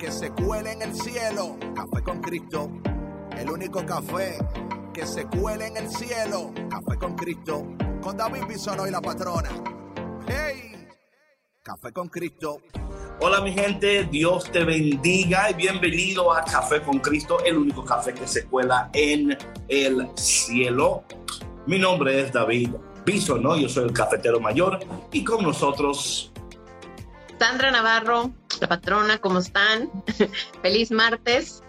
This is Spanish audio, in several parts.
que se cuele en el cielo. Café con Cristo, el único café que se cuele en el cielo. Café con Cristo, con David Bisono y la patrona. ¡Hey! Café con Cristo. Hola mi gente, Dios te bendiga y bienvenido a Café con Cristo, el único café que se cuela en el cielo. Mi nombre es David Bisono, yo soy el cafetero mayor y con nosotros Sandra Navarro, la patrona, ¿cómo están? Feliz martes.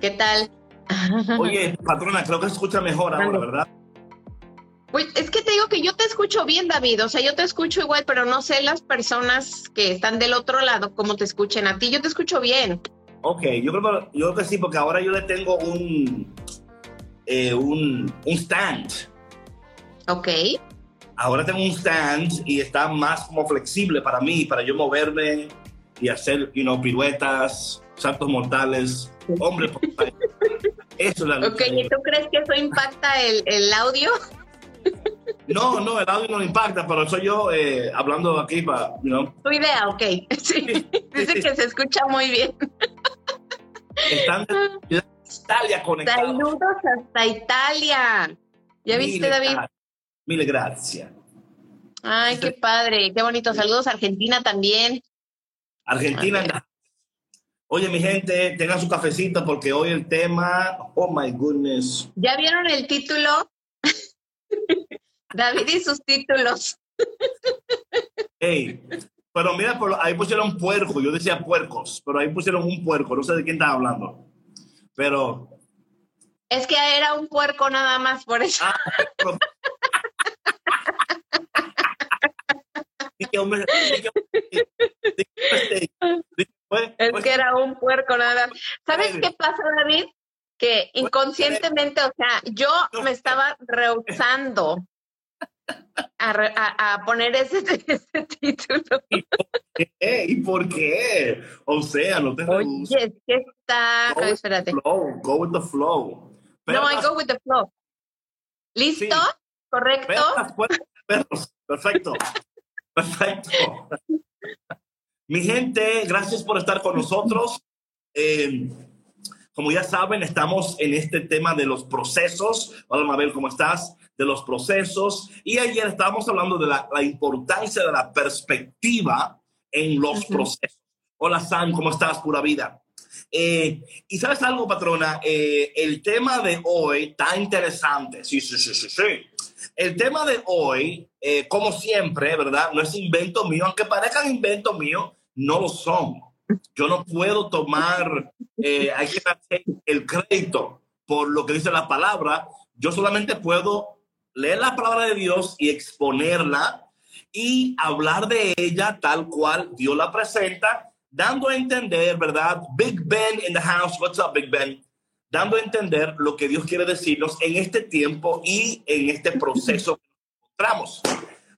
¿Qué tal? Oye, patrona, creo que se escucha mejor ahora, ¿verdad? Pues es que te digo que yo te escucho bien, David. O sea, yo te escucho igual, pero no sé las personas que están del otro lado cómo te escuchen a ti. Yo te escucho bien. Ok, yo creo, yo creo que sí, porque ahora yo le tengo un, eh, un, un stand. Ok ahora tengo un stand y está más como flexible para mí, para yo moverme y hacer, you know, piruetas, saltos mortales, hombre. eso es la Ok, ¿y tú crees que eso impacta el, el audio? No, no, el audio no impacta, pero soy yo eh, hablando aquí para, you know. Tu idea, ok. Sí. Dice que se escucha muy bien. Están de Italia conectados. Saludos hasta Italia. ¿Ya viste, David? Mil gracias. Ay, qué padre, qué bonito. Saludos a Argentina también. Argentina. Oye, mi gente, tengan su cafecito porque hoy el tema, oh my goodness. ¿Ya vieron el título? David y sus títulos. Hey, pero mira, ahí pusieron puerco, yo decía puercos, pero ahí pusieron un puerco, no sé de quién está hablando. Pero. Es que era un puerco nada más, por eso. Ah, es que era un puerco nada. ¿Sabes qué pasa, David? Que inconscientemente, o sea, yo me estaba rehusando a, poner ese, título. ¿Y por, qué? O sea, no te Oye, es que está... Go espérate. flow, go with the flow. no, I go with the flow. ¿Listo? ¿Correcto? Perfecto. Perfecto. Mi gente, gracias por estar con nosotros. Eh, como ya saben, estamos en este tema de los procesos. Hola Mabel, ¿cómo estás? De los procesos. Y ayer estábamos hablando de la, importancia de la perspectiva en los procesos. Hola Sam, ¿cómo estás? Pura vida. Eh, y sabes algo, patrona, eh, el tema de hoy está interesante. Sí, sí, sí, sí, sí. El tema de hoy, eh, como siempre, ¿verdad? No es invento mío, aunque parezcan invento mío, no lo son. Yo no puedo tomar, eh, el crédito por lo que dice la palabra. Yo solamente puedo leer la palabra de Dios y exponerla y hablar de ella tal cual Dios la presenta, dando a entender, ¿verdad? Big Ben in the house. What's up, Big Ben? Dando a entender lo que Dios quiere decirnos en este tiempo y en este proceso que nos encontramos.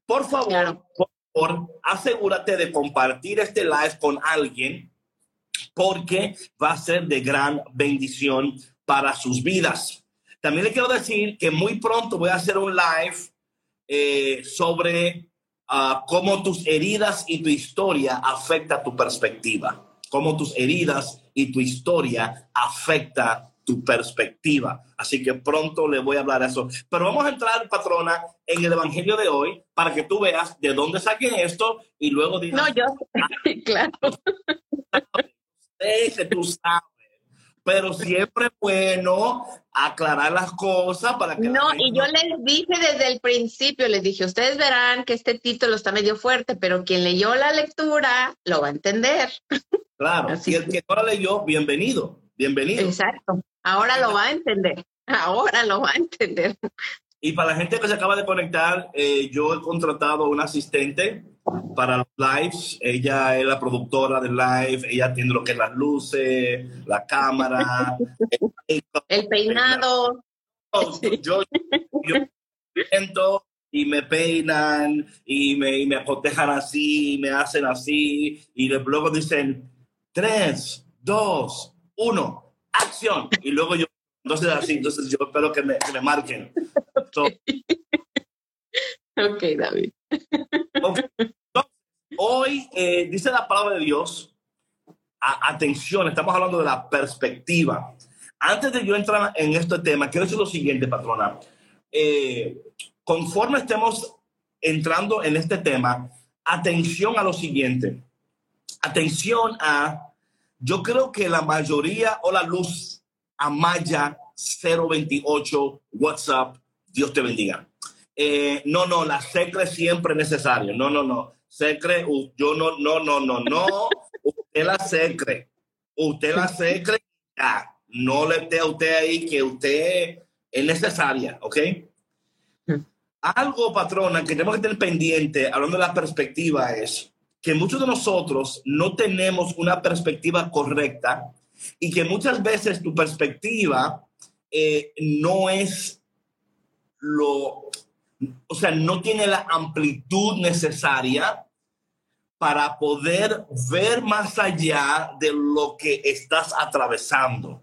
Por favor, por favor, asegúrate de compartir este live con alguien porque va a ser de gran bendición para sus vidas. También le quiero decir que muy pronto voy a hacer un live eh, sobre uh, cómo tus heridas y tu historia afecta tu perspectiva, cómo tus heridas y tu historia afecta tu perspectiva. Así que pronto le voy a hablar de eso. Pero vamos a entrar, patrona, en el Evangelio de hoy para que tú veas de dónde saqué esto y luego digas... No, yo, claro. que tú sabes. Pero siempre es bueno aclarar las cosas para que... No, y yo les dije desde el principio, les dije, ustedes verán que este título está medio fuerte, pero quien leyó la lectura lo va a entender. Claro, si el que no la leyó, bienvenido, bienvenido. Exacto. Ahora lo va a entender. Ahora lo va a entender. Y para la gente que se acaba de conectar, eh, yo he contratado a un asistente para los lives. Ella es la productora del live. Ella tiene lo que es las luces, la cámara, el, peinado. Yo, yo, y me peinan y me, y me acotejan así, y me hacen así. Y luego dicen, tres, dos, uno, acción. Y luego yo, entonces así, entonces yo espero que me, que me marquen. ok, David. hoy eh, dice la palabra de Dios, atención, estamos hablando de la perspectiva. Antes de yo entrar en este tema, quiero decir lo siguiente, patrona. Eh, conforme estemos entrando en este tema, atención a lo siguiente. Atención a, yo creo que la mayoría o la luz Amaya 028 WhatsApp, Dios te bendiga. Eh, no, no, la secre siempre es necesario. No, no, no. Secre, yo no, no, no, no, no. Usted la secre. Usted la secre. No le esté a usted ahí que usted es necesaria, ¿ok? Algo, patrona, que tenemos que tener pendiente, hablando de la perspectiva, es que muchos de nosotros no tenemos una perspectiva correcta y que muchas veces tu perspectiva eh, no es lo, o sea, no tiene la amplitud necesaria para poder ver más allá de lo que estás atravesando.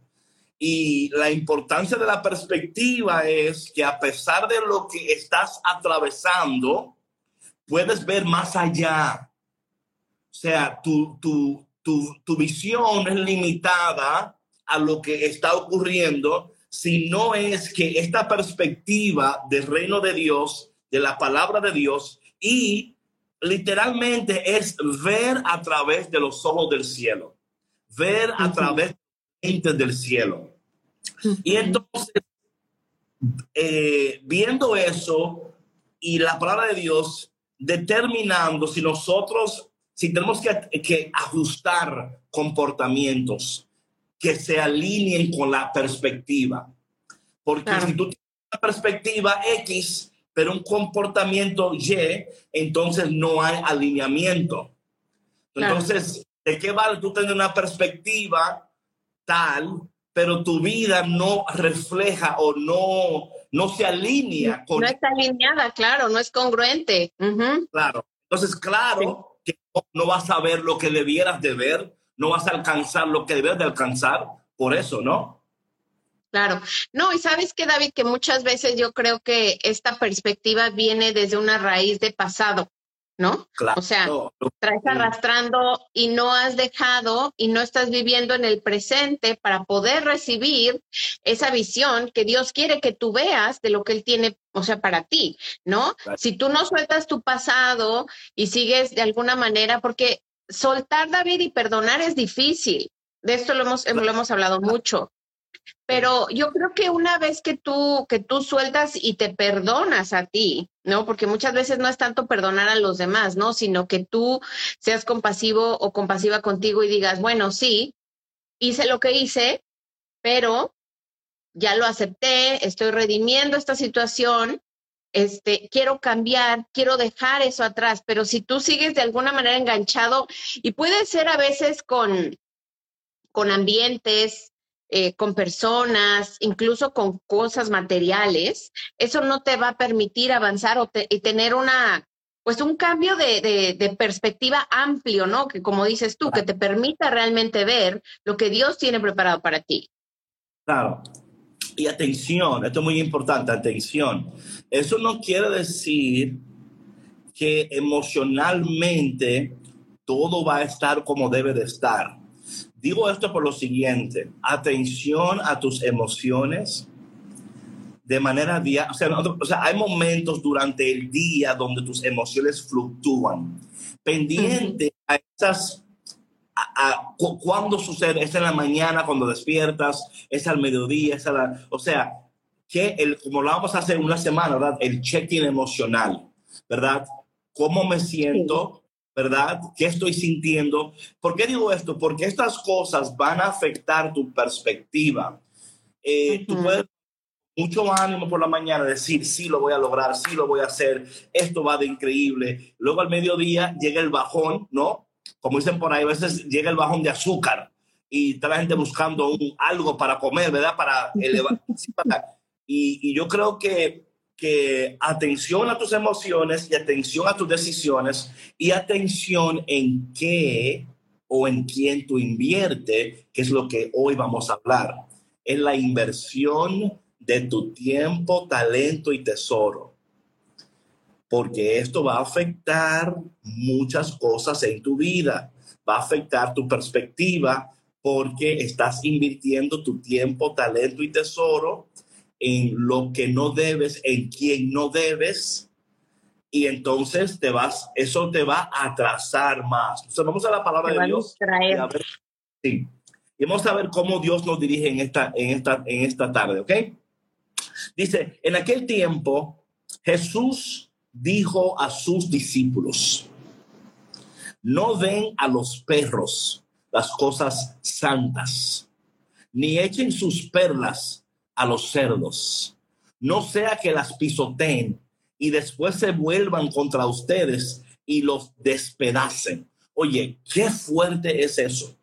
Y la importancia de la perspectiva es que a pesar de lo que estás atravesando, puedes ver más allá. O sea, tu, tu, tu, tu visión es limitada a lo que está ocurriendo, si no es que esta perspectiva del reino de Dios, de la palabra de Dios, y literalmente es ver a través de los ojos del cielo, ver a través del cielo. Y entonces, eh, viendo eso y la palabra de Dios, determinando si nosotros, si tenemos que, que ajustar comportamientos que se alineen con la perspectiva. Porque si tú tienes una perspectiva X, pero un comportamiento Y, entonces no hay alineamiento. Entonces, ¿de qué vale tú tener una perspectiva tal, pero tu vida no refleja o no, no se alinea con... No está alineada, claro, no es congruente. Claro. Entonces, claro no, vas a ver lo que debieras de ver, no vas a alcanzar lo que debes de alcanzar, por eso, ¿no? Claro. No, y sabes que, David, que muchas veces yo creo que esta perspectiva viene desde una raíz de pasado. ¿No? o sea, traes arrastrando y no has dejado y no estás viviendo en el presente para poder recibir esa visión que Dios quiere que tú veas de lo que Él tiene, o sea, para ti, ¿no? Si tú no sueltas tu pasado y sigues de alguna manera, porque soltar, David, y perdonar es difícil. De esto lo hemos, lo hemos hablado mucho. Pero yo creo que una vez que tú, que tú sueltas y te perdonas a ti, ¿no? Porque muchas veces no es tanto perdonar a los demás, ¿no? Sino que tú seas compasivo o compasiva contigo y digas, bueno, sí, hice lo que hice, pero ya lo acepté, estoy redimiendo esta situación, este, quiero cambiar, quiero dejar eso atrás, pero si tú sigues de alguna manera enganchado, y puede ser a veces con, con ambientes, eh, con personas, incluso con cosas materiales, eso no te va a permitir avanzar o y tener una, pues un cambio de, de, perspectiva amplio, ¿no? Que como dices tú, que te permita realmente ver lo que Dios tiene preparado para ti. Claro. Y atención, esto es muy importante, atención. Eso no quiere decir que emocionalmente todo va a estar como debe de estar. Digo esto por lo siguiente, atención a tus emociones de manera diaria. O sea, hay momentos durante el día donde tus emociones fluctúan. Pendiente a esas, a, cuando sucede, es en la mañana cuando despiertas, es al mediodía, es a la, o sea, que el, como lo vamos a hacer una semana, ¿verdad? El check-in emocional, ¿verdad? ¿Cómo me siento? ¿Verdad? ¿Qué estoy sintiendo? ¿Por qué digo esto? Porque estas cosas van a afectar tu perspectiva. Eh, tú puedes mucho ánimo por la mañana, decir, sí lo voy a lograr, sí lo voy a hacer, esto va de increíble. Luego al mediodía llega el bajón, ¿no? Como dicen por ahí, a veces llega el bajón de azúcar y está la gente buscando un, algo para comer, ¿verdad? Para elevar. y, y yo creo que que atención a tus emociones y atención a tus decisiones y atención en qué o en quién tú invierte, que es lo que hoy vamos a hablar. Es la inversión de tu tiempo, talento y tesoro. Porque esto va a afectar muchas cosas en tu vida. Va a afectar tu perspectiva porque estás invirtiendo tu tiempo, talento y tesoro en lo que no debes, en quien no debes, y entonces te vas, eso te va a atrasar más. Entonces vamos a la palabra de Dios. Y, a ver, sí. y vamos a ver cómo Dios nos dirige en esta, en esta, en esta tarde, ¿ok? Dice, en aquel tiempo Jesús dijo a sus discípulos, no den a los perros las cosas santas, ni echen sus perlas a los cerdos. No sea que las pisoteen y después se vuelvan contra ustedes y los despedacen. Oye, qué fuerte es eso.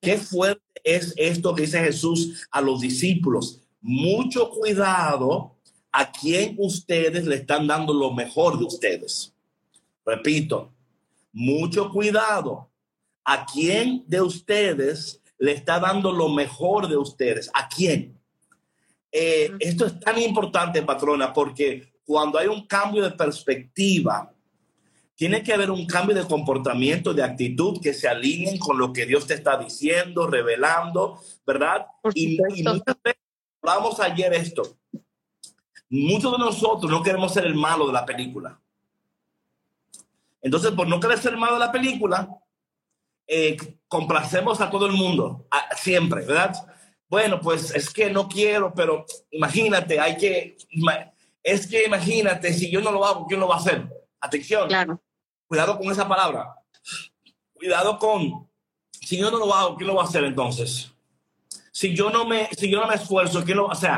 Qué fuerte es esto que dice Jesús a los discípulos. Mucho cuidado a quien ustedes le están dando lo mejor de ustedes. Repito, mucho cuidado a quien de ustedes le está dando lo mejor de ustedes. ¿A quién? Eh, esto es tan importante, patrona, porque cuando hay un cambio de perspectiva, tiene que haber un cambio de comportamiento, de actitud que se alineen con lo que Dios te está diciendo, revelando, ¿verdad? Y, y, muchas veces hablamos ayer esto. Muchos de nosotros no queremos ser el malo de la película. Entonces, por no querer ser el malo de la película, eh, complacemos a todo el mundo, siempre, ¿verdad? Bueno, pues es que no quiero, pero imagínate, hay que, es que imagínate, si yo no lo hago, ¿quién lo va a hacer? Atención, cuidado con esa palabra, cuidado con, si yo no lo hago, ¿quién lo va a hacer entonces? Si yo no me, si yo no me esfuerzo, ¿quién lo va a hacer?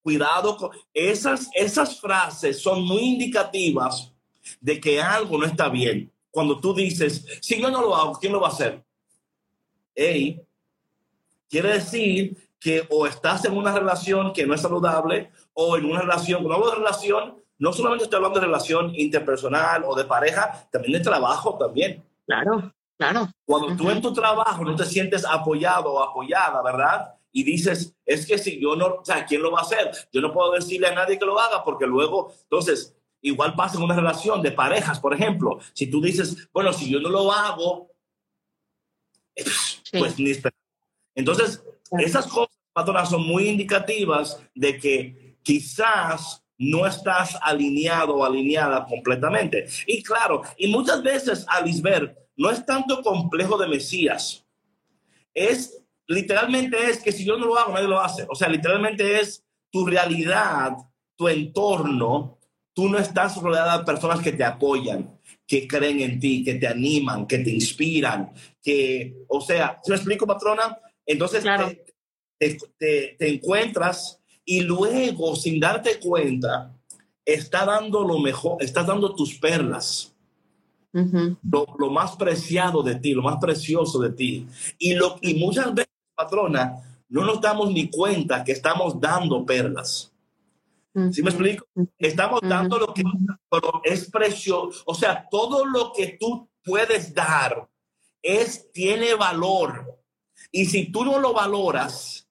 Cuidado con esas, esas frases son muy indicativas de que algo no está bien. Cuando tú dices, si yo no lo hago, ¿quién lo va a hacer? Hey, quiere decir que o estás en una relación que no es saludable o en una relación, cuando hablo de relación, no solamente estoy hablando de relación interpersonal o de pareja, también de trabajo también. Claro, claro. Cuando tú en tu trabajo no te sientes apoyado o apoyada, ¿verdad? Y dices, es que si yo no, o sea, ¿quién lo va a hacer? Yo no puedo decirle a nadie que lo haga porque luego, entonces, igual pasa en una relación de parejas, por ejemplo. Si tú dices, bueno, si yo no lo hago, pues ni Entonces, esas cosas, patrona, son muy indicativas de que quizás no estás alineado o alineada completamente. Y claro, y muchas veces, Alisber, no es tanto complejo de Mesías. Es, literalmente es que si yo no lo hago, nadie lo hace. O sea, literalmente es tu realidad, tu entorno, tú no estás rodeada de personas que te apoyan, que creen en ti, que te animan, que te inspiran, que, o sea, ¿se me explico, patrona? Entonces te, encuentras y luego, sin darte cuenta, está dando lo mejor, estás dando tus perlas. lo, más preciado de ti, lo más precioso de ti. Y, lo, y muchas veces, patrona, no nos damos ni cuenta que estamos dando perlas. ¿Sí me explico? Estamos dando lo que es precioso. O sea, todo lo que tú puedes dar es, tiene valor. Y si tú no lo valoras,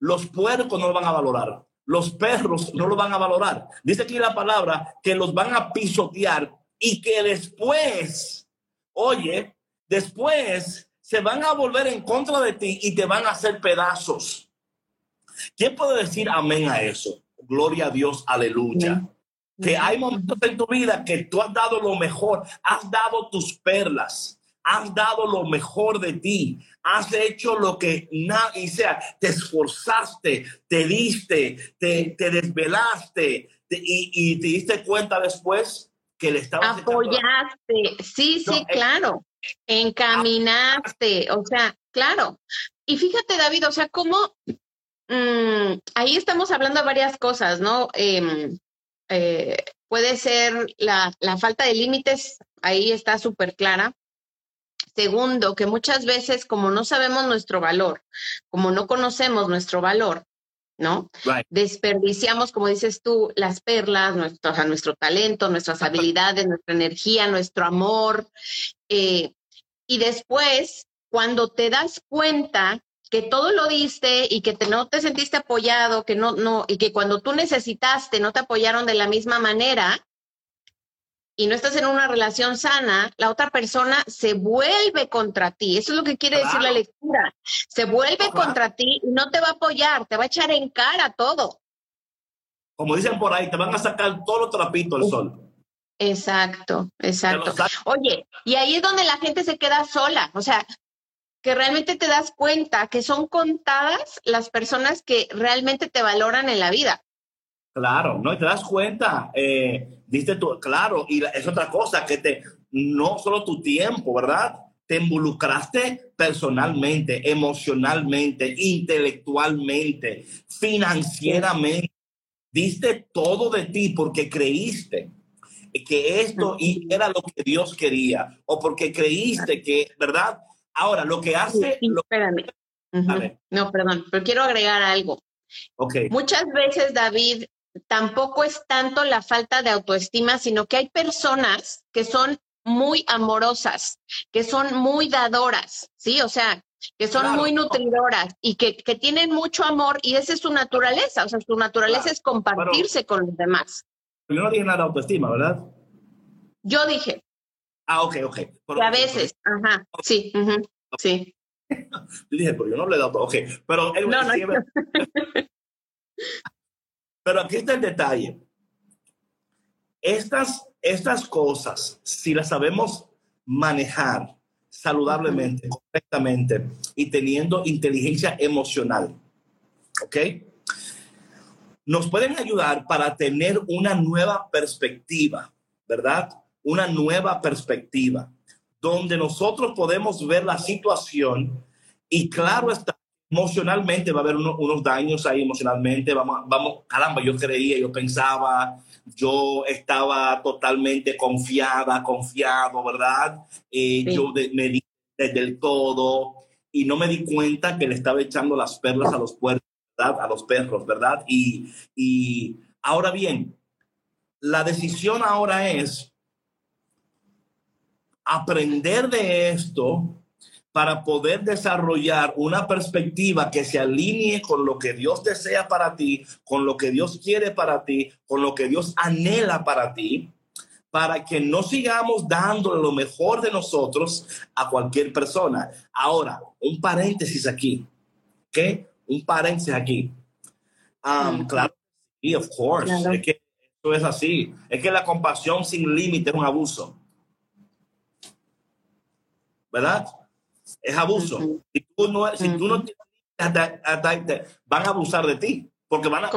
los puercos no lo van a valorar. Los perros no lo van a valorar. Dice aquí la palabra que los van a pisotear y que después, oye, después se van a volver en contra de ti y te van a hacer pedazos. ¿Quién puede decir amén a eso? Gloria a Dios, aleluya. Que hay momentos en tu vida que tú has dado lo mejor, has dado tus perlas, has dado lo mejor de ti, has hecho lo que nadie sea, te esforzaste, te diste, te, te desvelaste y, te diste cuenta después que le estabas apoyaste, sí, sí, eh, claro, encaminaste, o sea, claro. Y fíjate, David, o sea, cómo mm, ahí estamos hablando de varias cosas, ¿no? Em, eh, puede ser la, la falta de límites, ahí está súper clara. Segundo, que muchas veces como no sabemos nuestro valor, como no conocemos nuestro valor, ¿no? Desperdiciamos, como dices tú, las perlas, nuestro, nuestro talento, nuestras habilidades, nuestra energía, nuestro amor. Eh, y después, cuando te das cuenta que todo lo diste y que te, no te sentiste apoyado, que no, no, y que cuando tú necesitaste no te apoyaron de la misma manera, y no estás en una relación sana, la otra persona se vuelve contra ti. Eso es lo que quiere decir la lectura. Se vuelve contra ti y no te va a apoyar, te va a echar en cara todo. Como dicen por ahí, te van a sacar todos los trapitos al sol. Exacto, exacto. Oye, y ahí es donde la gente se queda sola. O sea, que realmente te das cuenta que son contadas las personas que realmente te valoran en la vida. Claro, no, y te das cuenta, eh, diste tú, claro, y es otra cosa, que te, no solo tu tiempo, ¿verdad? Te involucraste personalmente, emocionalmente, intelectualmente, financieramente. Diste todo de ti porque creíste que esto era lo que Dios quería o porque creíste que, ¿verdad? Ahora, lo que hace... espérame. No, perdón, pero quiero agregar algo. Okay. Muchas veces, David, tampoco es tanto la falta de autoestima, sino que hay personas que son muy amorosas, que son muy dadoras, ¿sí? O sea, que son muy nutridoras y que, tienen mucho amor y esa es su naturaleza, o sea, su naturaleza es compartirse con los demás. Yo no dije nada de autoestima, ¿verdad? Yo dije. Ah, ok, ok. a veces, ajá, sí, sí. yo dije, pero yo no hablé de autoestima, ok, pero... no, no. Pero aquí está el detalle. Estas, estas cosas, si las sabemos manejar saludablemente, correctamente y teniendo inteligencia emocional, ¿ok? Nos pueden ayudar para tener una nueva perspectiva, ¿verdad? Una nueva perspectiva, donde nosotros podemos ver la situación y claro está, emocionalmente va a haber unos daños ahí emocionalmente, vamos, vamos, caramba, yo creía, yo pensaba, yo estaba totalmente confiada, confiado, ¿verdad? Eh, Yo me di del todo y no me di cuenta que le estaba echando las perlas a los puertos, ¿verdad? A los perros, ¿verdad? Y, y ahora bien, la decisión ahora es aprender de esto para poder desarrollar una perspectiva que se alinee con lo que Dios desea para ti, con lo que Dios quiere para ti, con lo que Dios anhela para ti, para que no sigamos dándole lo mejor de nosotros a cualquier persona. Ahora, un paréntesis aquí, ¿ok? Un paréntesis aquí. Um, claro, sí, of course. Es que eso es así. Es que la compasión sin límite es un abuso. ¿Verdad? Es abuso. Si tú no, si tú no van a abusar de ti, porque van a...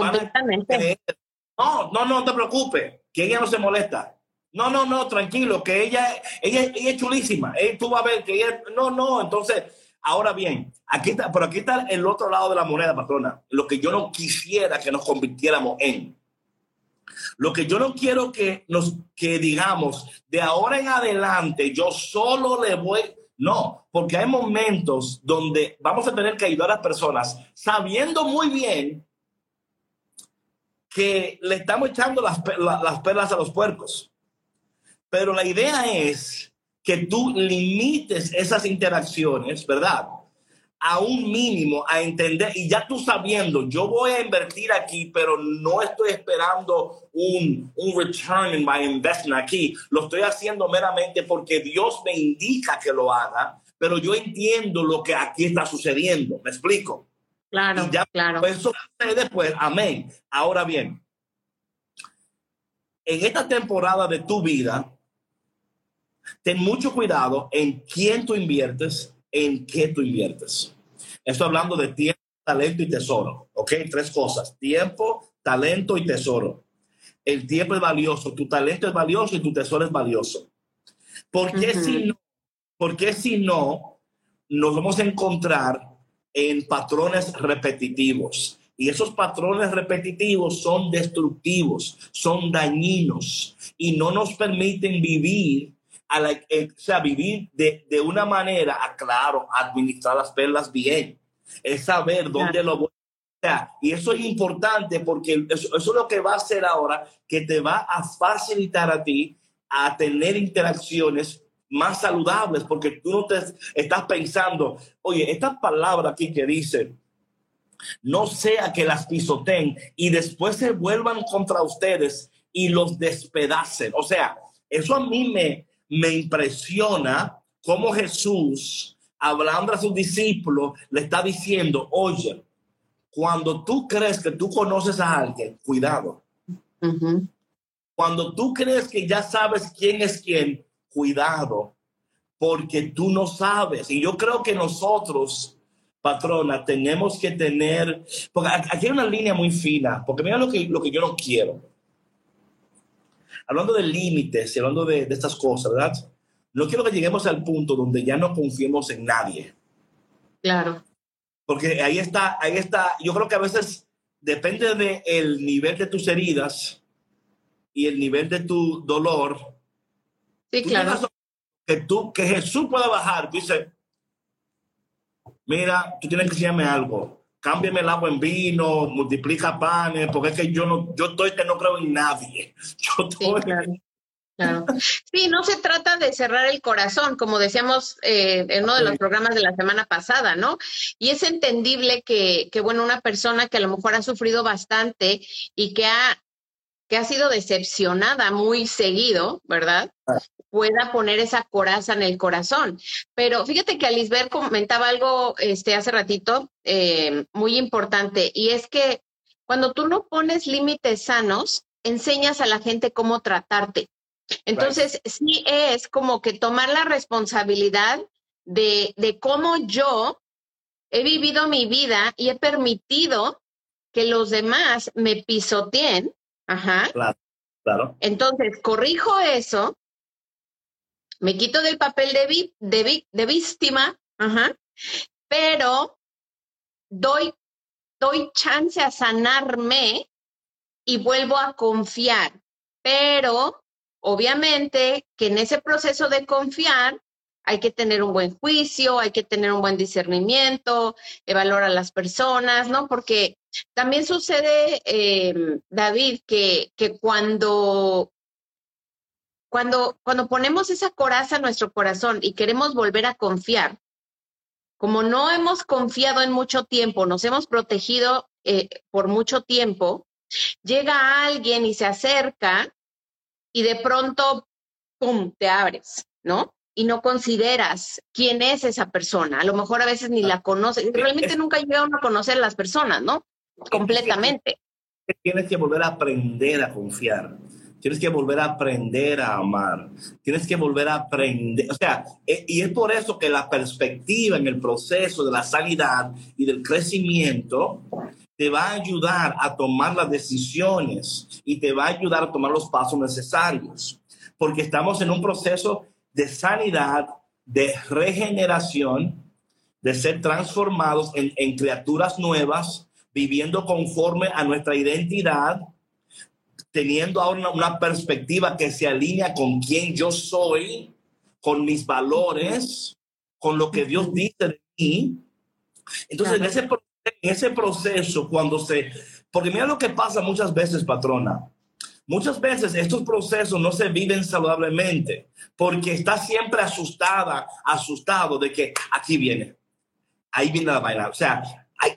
no, no, no te preocupes, que ella no se molesta. No, no, no, tranquilo, que ella, ella, ella es chulísima. Eh, tú vas a ver que ella... No, no, entonces... Ahora bien, aquí está, pero aquí está el otro lado de la moneda, patrona. Lo que yo no quisiera que nos convirtiéramos en. Lo que yo no quiero que nos que digamos de ahora en adelante yo solo le voy no, porque hay momentos donde vamos a tener que ayudar a las personas sabiendo muy bien que le estamos echando las, las perlas a los puercos. Pero la idea es que tú limites esas interacciones, ¿verdad? A un mínimo, a entender, y ya tú sabiendo, yo voy a invertir aquí, pero no estoy esperando un, un return in my investment aquí, lo estoy haciendo meramente porque Dios me indica que lo haga, pero yo entiendo lo que aquí está sucediendo, ¿me explico? Claro, y ya, claro. Pues eso después, pues, amén. Ahora bien, en esta temporada de tu vida, ten mucho cuidado en quién tú inviertes en qué tú inviertes. Estoy hablando de tiempo, talento y tesoro, ¿ok? Tres cosas, tiempo, talento y tesoro. El tiempo es valioso, tu talento es valioso y tu tesoro es valioso. ¿Por qué si no? Porque si no, nos vamos a encontrar en patrones repetitivos, Y esos patrones repetitivos son destructivos, son dañinos y no nos permiten vivir, a la, eh, o sea, vivir de, de una manera, a, claro, administrar las perlas bien. Es saber dónde lo voy y eso es importante porque eso, es lo que va a hacer ahora, que te va a facilitar a ti a tener interacciones más saludables, porque tú no te estás pensando, oye, esta palabra aquí que dice, no sea que las pisoteen y después se vuelvan contra ustedes y los despedacen. O sea, eso a mí me, me impresiona cómo Jesús, hablando a sus discípulos, le está diciendo, oye, cuando tú crees que tú conoces a alguien, cuidado. Cuando tú crees que ya sabes quién es quién, cuidado, porque tú no sabes. Y yo creo que nosotros, patrona, tenemos que tener, porque aquí hay una línea muy fina, porque mira lo que, lo que yo no quiero. Hablando de límites y hablando de, de estas cosas, ¿verdad? No quiero que lleguemos al punto donde ya no confiemos en nadie. Claro. Porque ahí está, ahí está, yo creo que a veces depende del el nivel de tus heridas y el nivel de tu dolor. Sí, claro. Que tú, que Jesús pueda bajar, dice, mira, tú tienes que decirme algo, cámbiame el agua en vino, multiplica panes, porque es que yo no, yo estoy que no creo en nadie. Yo estoy, Claro. Sí, no se trata de cerrar el corazón, como decíamos eh, en uno de los programas de la semana pasada, ¿no? Y es entendible que, que, bueno, una persona que a lo mejor ha sufrido bastante y que ha, que ha sido decepcionada muy seguido, ¿verdad? Pueda poner esa coraza en el corazón. Pero fíjate que Alisbeth comentaba algo este, hace ratito eh, muy importante, y es que cuando tú no pones límites sanos, enseñas a la gente cómo tratarte. Entonces, sí es como que tomar la responsabilidad de, de cómo yo he vivido mi vida y he permitido que los demás me pisoteen. Ajá. Claro, claro. Entonces, corrijo eso, me quito del papel de, de, de víctima, ajá, pero doy, doy chance a sanarme y vuelvo a confiar. Pero Obviamente que en ese proceso de confiar hay que tener un buen juicio, hay que tener un buen discernimiento, evaluar a las personas, ¿no? Porque también sucede, eh, David, que, que cuando, cuando, cuando ponemos esa coraza en nuestro corazón y queremos volver a confiar, como no hemos confiado en mucho tiempo, nos hemos protegido eh, por mucho tiempo, llega alguien y se acerca y de pronto, ¡pum!, te abres, ¿no? Y no consideras quién es esa persona. A lo mejor a veces ni la conoces. Realmente nunca llegaron a conocer a las personas, ¿no? Completamente. Tienes que volver a aprender a confiar. Tienes que volver a aprender a amar. Tienes que volver a aprender. O sea, e, y es por eso que la perspectiva en el proceso de la sanidad y del crecimiento te va a ayudar a tomar las decisiones y te va a ayudar a tomar los pasos necesarios, porque estamos en un proceso de sanidad, de regeneración, de ser transformados en, criaturas nuevas, viviendo conforme a nuestra identidad, teniendo ahora una, perspectiva que se alinea con quien yo soy, con mis valores, con lo que Dios dice de mí. Entonces, en ese proceso, en ese proceso, cuando se... Porque mira lo que pasa muchas veces, patrona. Muchas veces estos procesos no se viven saludablemente porque está siempre asustada, asustado de que aquí viene, ahí viene la vaina. O sea, hay,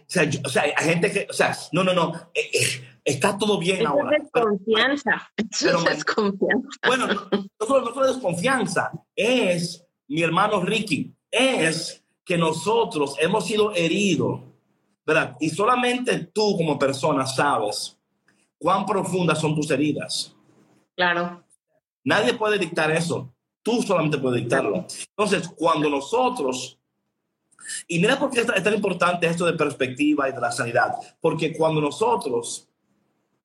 o sea, hay gente que, o sea, no, no, no, eh, eh, está todo bien Eso ahora. Es desconfianza. Eso es desconfianza. Bueno, no, no, solo, no solo desconfianza, es, mi hermano Ricky, es que nosotros hemos sido heridos ¿verdad? Y solamente tú como persona sabes cuán profundas son tus heridas. Claro. Nadie puede dictar eso. Tú solamente puedes dictarlo. Entonces, cuando nosotros, y mira por qué es tan importante esto de perspectiva y de la sanidad, porque cuando nosotros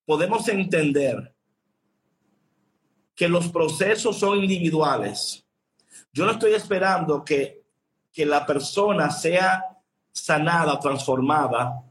podemos entender que los procesos son individuales, yo no estoy esperando que, que la persona sea sanada, transformada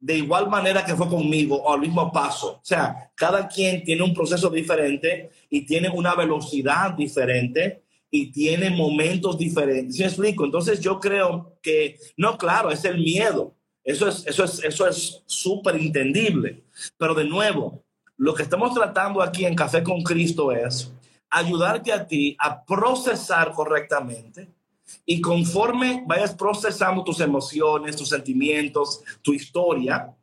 de igual manera que fue conmigo o al mismo paso. O sea, cada quien tiene un proceso diferente y tiene una velocidad diferente y tiene momentos diferentes. ¿Sí me explico? Entonces yo creo que, no, claro, es el miedo. Eso es, eso es, eso es súper entendible. Pero de nuevo, lo que estamos tratando aquí en Café con Cristo es ayudarte a ti a procesar correctamente y conforme vayas procesando tus emociones, tus sentimientos, tu historia,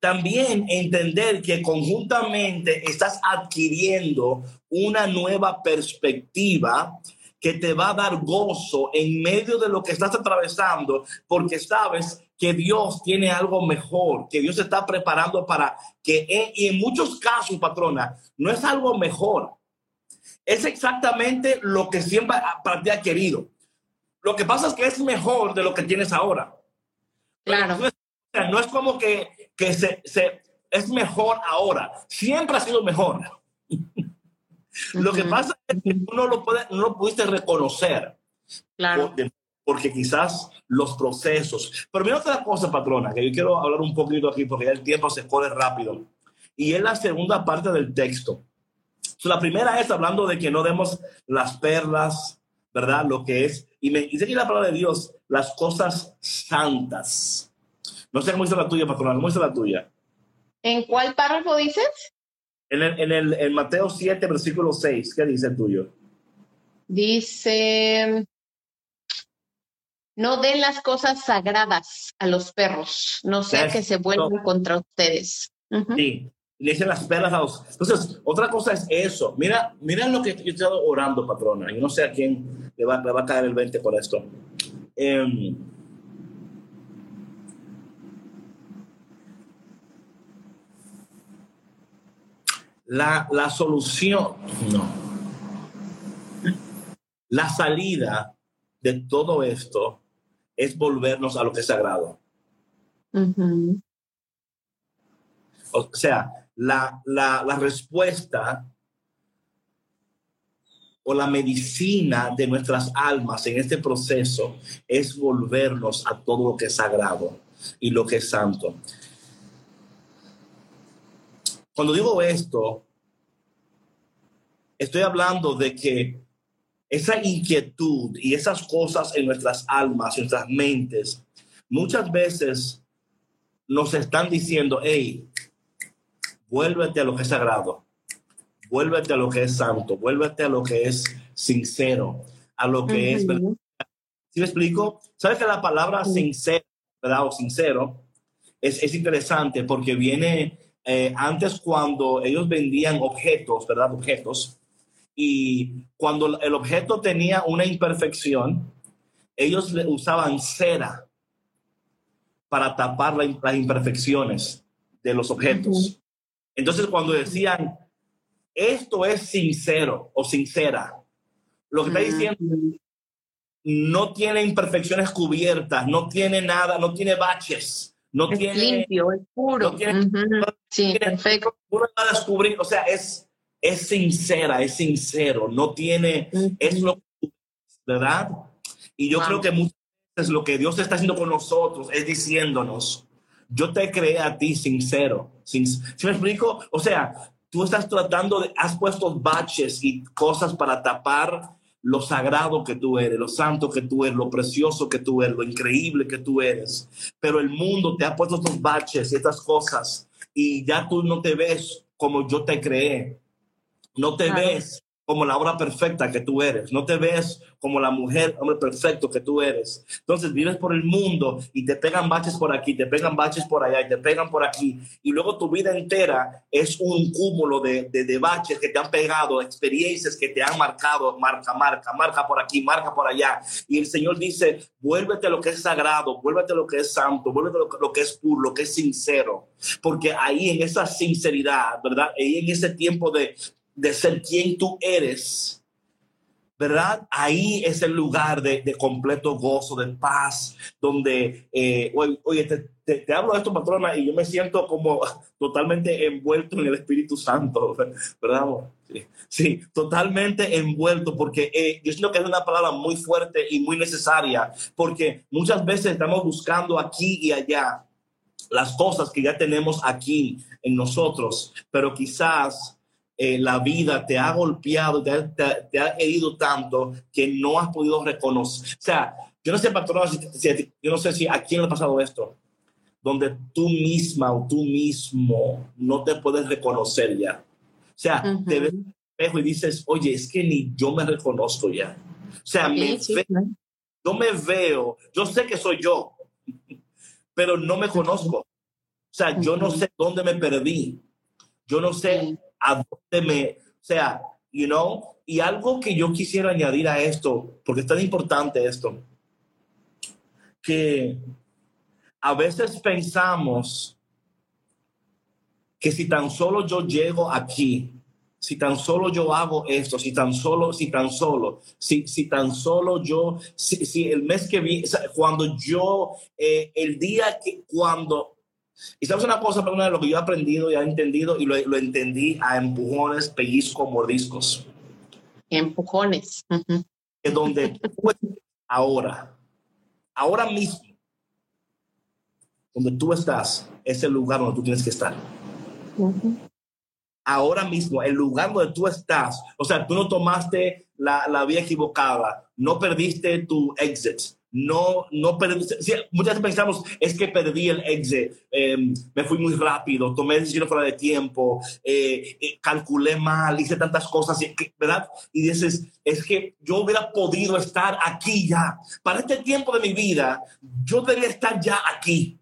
también entender que conjuntamente estás adquiriendo una nueva perspectiva que te va a dar gozo en medio de lo que estás atravesando, porque sabes que Dios tiene algo mejor, que Dios está preparando para que, y en muchos casos, patrona, no es algo mejor, es exactamente lo que siempre para ti ha querido. Lo que pasa es que es mejor de lo que tienes ahora. Claro. No es, como que, que se, se, es mejor ahora. Siempre ha sido mejor. Lo que pasa es que tú no lo, puede, no lo pudiste reconocer. Claro. Porque, quizás los procesos. Pero mira otra cosa, patrona, que yo quiero hablar un poquito aquí porque ya el tiempo se corre rápido. Y es la segunda parte del texto. la primera es hablando de que no demos las perlas, ¿verdad? Lo que es y me dice que la palabra de Dios, las cosas santas. No sé cómo dice la tuya, patrona, ¿cómo dice la tuya? ¿En cuál párrafo dices? En, el, en, el, en Mateo 7, versículo 6, ¿qué dice el tuyo? Dice, no den las cosas sagradas a los perros, no sea que se vuelvan contra ustedes. Sí, le dicen las perlas a los... Entonces, otra cosa es eso. Mira, mira lo que yo he estado orando, patrona. Yo no sé a quién le va, a caer el 20 por esto. Em, la, la solución, no. La salida de todo esto es volvernos a lo que es sagrado. O sea, la, la, la respuesta o la medicina de nuestras almas en este proceso es volvernos a todo lo que es sagrado y lo que es santo. Cuando digo esto, estoy hablando de que esa inquietud y esas cosas en nuestras almas, en nuestras mentes, muchas veces nos están diciendo, hey, vuélvete a lo que es sagrado, vuélvete a lo que es santo, vuélvete a lo que es sincero, a lo que es verdad. ¿Sí me explico? ¿Sabes que la palabra sincero, verdad, o sincero, es, es interesante porque viene eh, antes cuando ellos vendían objetos, ¿verdad? Objetos. Y cuando el objeto tenía una imperfección, ellos le usaban cera para tapar las imperfecciones de los objetos. Entonces, cuando decían, esto es sincero o sincera, lo que está diciendo no tiene imperfecciones cubiertas, no tiene nada, no tiene baches, no es tiene limpio, es puro. sí, perfecto. descubrir, o sea, es, es sincera, es sincero, no tiene, es lo ¿verdad? Y yo creo que muchas veces lo que Dios está haciendo con nosotros es diciéndonos, yo te creé a ti sincero. Sin, ¿Sí me explico? O sea, tú estás tratando de, has puesto baches y cosas para tapar lo sagrado que tú eres, lo santo que tú eres, lo precioso que tú eres, lo increíble que tú eres. Pero el mundo te ha puesto estos baches y estas cosas y ya tú no te ves como yo te creé. No te ves como la obra perfecta que tú eres. No te ves como la mujer, hombre perfecto que tú eres. Entonces vives por el mundo y te pegan baches por aquí, te pegan baches por allá y te pegan por aquí. Y luego tu vida entera es un cúmulo de, de, baches que te han pegado, experiencias que te han marcado, marca, marca, marca por aquí, marca por allá. Y el Señor dice, vuélvete a lo que es sagrado, vuélvete a lo que es santo, vuélvete a lo, lo que es puro, lo que es sincero. Porque ahí en esa sinceridad, ¿verdad? Ahí en ese tiempo de, de ser quien tú eres, ¿verdad? Ahí es el lugar de, completo gozo, de paz, donde, eh, oye, te, te, hablo de esto, patrona, y yo me siento como totalmente envuelto en el Espíritu Santo, ¿verdad? Sí, totalmente envuelto, porque eh, yo siento que es una palabra muy fuerte y muy necesaria, porque muchas veces estamos buscando aquí y allá las cosas que ya tenemos aquí en nosotros, pero quizás eh, la vida te ha golpeado, te ha, te, ha, herido tanto que no has podido reconocer. O sea, yo no sé, patrón, si, yo no sé si a quién le ha pasado esto, donde tú misma o tú mismo no te puedes reconocer ya. O sea, te ves en el espejo y dices, oye, es que ni yo me reconozco ya. O sea, me yo me veo, yo sé que soy yo, pero no me conozco. O sea, yo no sé dónde me perdí. Yo no sé a dónde me, o sea, you know, y algo que yo quisiera añadir a esto, porque es tan importante esto, que a veces pensamos que si tan solo yo llego aquí, si tan solo yo hago esto, si tan solo, si tan solo, si, si tan solo yo, si, si el mes que vi, cuando yo, eh, el día que, cuando, y sabes una cosa, pero una de lo que yo he aprendido y he entendido y lo, lo entendí a empujones, pellizcos, mordiscos. Empujones. Es donde tú ahora, ahora mismo, donde tú estás, es el lugar donde tú tienes que estar. Ahora mismo, el lugar donde tú estás, o sea, tú no tomaste la, vía equivocada, no perdiste tu exit, no, no perdiste, muchas veces pensamos, es que perdí el exit, em, me fui muy rápido, tomé decisiones fuera de tiempo, eh, eh, calculé mal, hice tantas cosas, ¿verdad? Y dices, es que yo hubiera podido estar aquí ya. Para este tiempo de mi vida, yo debería estar ya aquí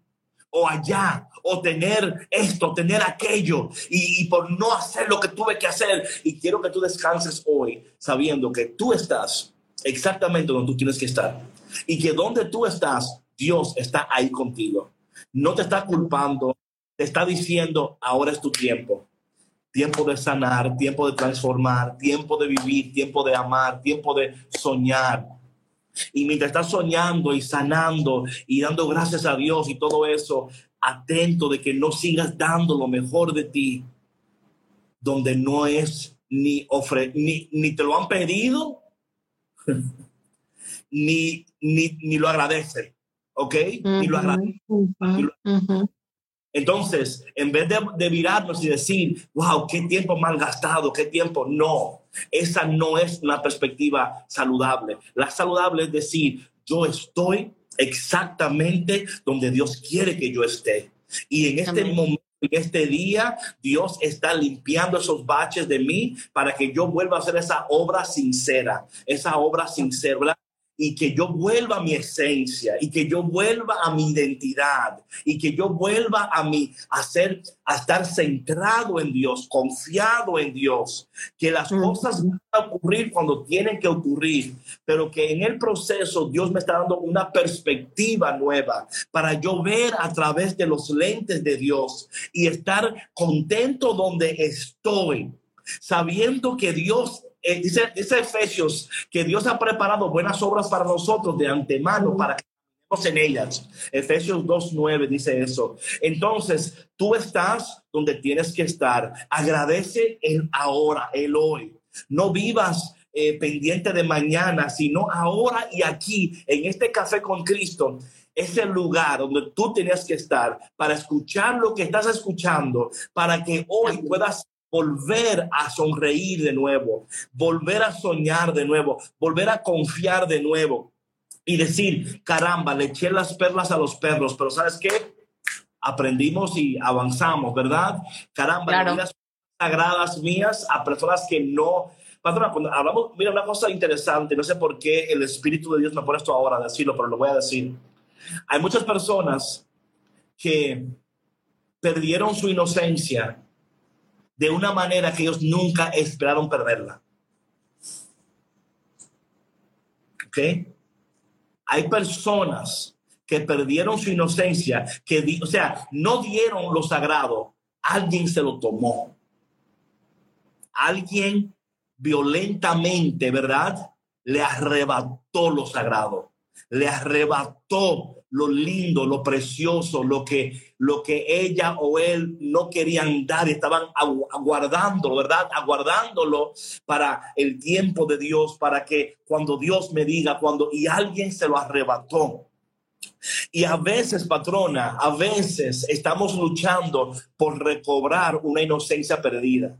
o allá o tener esto, tener aquello, y, por no hacer lo que tuve que hacer. Y quiero que tú descanses hoy sabiendo que tú estás exactamente donde tú tienes que estar. Y que donde tú estás, Dios está ahí contigo. No te está culpando, te está diciendo, ahora es tu tiempo. Tiempo de sanar, tiempo de transformar, tiempo de vivir, tiempo de amar, tiempo de soñar. Y mientras estás soñando y sanando y dando gracias a Dios y todo eso, atento de que no sigas dando lo mejor de ti donde no es ni ofre ni, ni te lo han pedido ni, ni, ni lo agradece ¿ok? Ni lo agradece. Entonces, en vez de, de, mirarnos y decir, wow, qué tiempo mal gastado, qué tiempo, no, esa no es una perspectiva saludable. La saludable es decir, yo estoy exactamente donde Dios quiere que yo esté. Y en este momento, en este día, Dios está limpiando esos baches de mí para que yo vuelva a hacer esa obra sincera, esa obra sincera y que yo vuelva a mi esencia y que yo vuelva a mi identidad y que yo vuelva a mi a ser a estar centrado en Dios, confiado en Dios, que las cosas van a ocurrir cuando tienen que ocurrir, pero que en el proceso Dios me está dando una perspectiva nueva para yo ver a través de los lentes de Dios y estar contento donde estoy, sabiendo que Dios eh, dice, dice Efesios que Dios ha preparado buenas obras para nosotros de antemano para que en ellas. Efesios 2.9 dice eso. Entonces, tú estás donde tienes que estar. Agradece el ahora, el hoy. No vivas eh, pendiente de mañana, sino ahora y aquí, en este café con Cristo, es el lugar donde tú tienes que estar para escuchar lo que estás escuchando, para que hoy puedas volver a sonreír de nuevo, volver a soñar de nuevo, volver a confiar de nuevo y decir, caramba, le eché las perlas a los perros, pero ¿sabes qué? Aprendimos y avanzamos, ¿verdad? Caramba, las sagradas mías a personas que no... Patrona, cuando hablamos, mira una cosa interesante, no sé por qué el Espíritu de Dios me ha puesto ahora a decirlo, pero lo voy a decir. Hay muchas personas que perdieron su inocencia de una manera que ellos nunca esperaron perderla. ¿Ok? Hay personas que perdieron su inocencia, que, o sea, no dieron lo sagrado, alguien se lo tomó. Alguien violentamente, ¿verdad? Le arrebató lo sagrado, le arrebató lo lindo, lo precioso, lo que, lo que ella o él no querían dar, estaban aguardándolo, ¿verdad? Aguardándolo para el tiempo de Dios, para que cuando Dios me diga, cuando y alguien se lo arrebató. Y a veces, patrona, a veces estamos luchando por recobrar una inocencia perdida,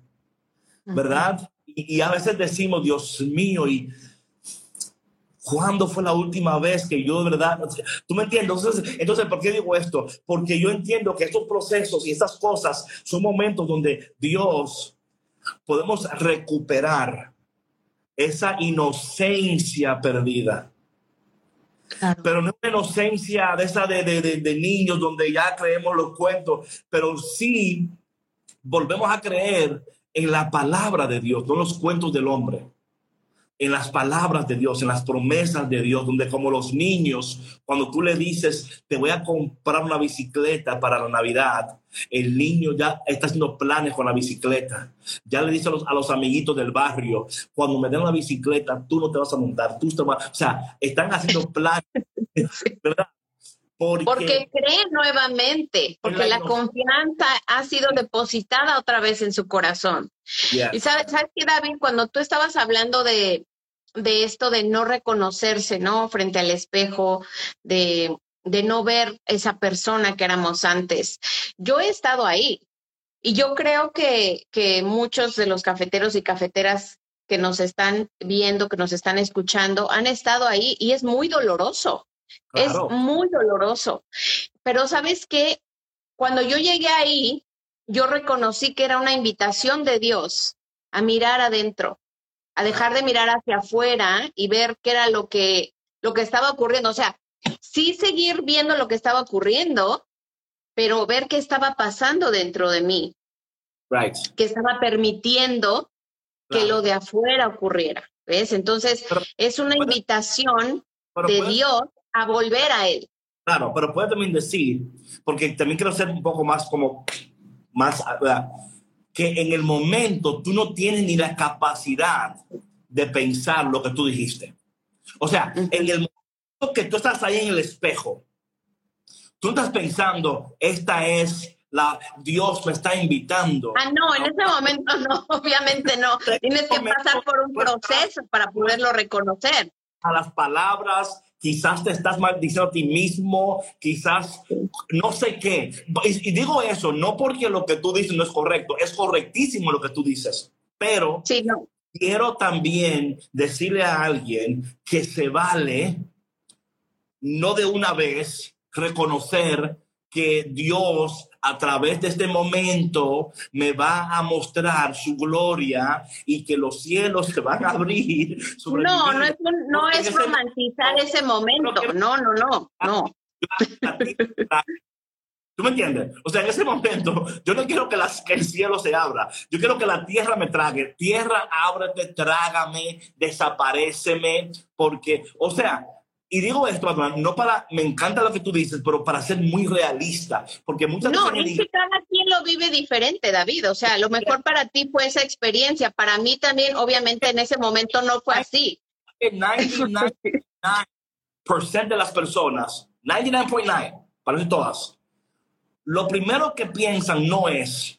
¿verdad? y, a veces decimos, Dios mío, y ¿Cuándo fue la última vez que yo de verdad, tú me entiendes? Entonces, entonces, ¿por qué digo esto? Porque yo entiendo que estos procesos y estas cosas son momentos donde Dios podemos recuperar esa inocencia perdida. Pero no una inocencia de esa de, de, de, niños donde ya creemos los cuentos, pero sí volvemos a creer en la palabra de Dios, no los cuentos del hombre en las palabras de Dios, en las promesas de Dios, donde como los niños, cuando tú le dices, te voy a comprar una bicicleta para la Navidad, el niño ya está haciendo planes con la bicicleta. Ya le dice a los, a los amiguitos del barrio, cuando me den la bicicleta, tú no te vas a montar, tú te vas, o sea, están haciendo planes, ¿verdad? Porque, creen nuevamente, porque la, confianza ha sido depositada otra vez en su corazón. Y sabes, sabes que David, cuando tú estabas hablando de, de esto de no reconocerse, ¿no? Frente al espejo, de, de no ver esa persona que éramos antes. Yo he estado ahí y yo creo que, que muchos de los cafeteros y cafeteras que nos están viendo, que nos están escuchando, han estado ahí y es muy doloroso. Es muy doloroso. Pero sabes qué, cuando yo llegué ahí, yo reconocí que era una invitación de Dios a mirar adentro, a dejar de mirar hacia afuera y ver qué era lo que, lo que estaba ocurriendo. O sea, sí seguir viendo lo que estaba ocurriendo, pero ver qué estaba pasando dentro de mí. Right. Que estaba permitiendo que lo de afuera ocurriera. ¿Ves? Entonces, es una invitación de Dios a volver a Él. Claro, pero puede también decir, porque también quiero ser un poco más como, más, que en el momento tú no tienes ni la capacidad de pensar lo que tú dijiste. O sea, en el momento que tú estás ahí en el espejo, tú estás pensando, esta es la Dios me está invitando. Ah, no, en ese momento no, obviamente no. Tienes que pasar por un proceso para poderlo reconocer. A las palabras quizás te estás maldiciendo a ti mismo, quizás no sé qué. Y, digo eso no porque lo que tú dices no es correcto, es correctísimo lo que tú dices, pero quiero también decirle a alguien que se vale no de una vez reconocer que Dios a través de este momento me va a mostrar su gloria y que los cielos se van a abrir. no, no es, no es romantizar ese momento. No, no, no, no. ¿Tú me entiendes? O sea, en ese momento, yo no quiero que, las, que, el cielo se abra. Yo quiero que la tierra me trague. Tierra, ábrete, trágame, desapareceme. Porque, o sea, y digo esto, no para, me encanta lo que tú dices, pero para ser muy realista, porque muchas no, veces... No, es que cada quien lo vive diferente, David, o sea, lo mejor para ti fue esa experiencia, para mí también, obviamente, en ese momento no fue así. 99% de las personas, 99.9, parece todas, lo primero que piensan no es,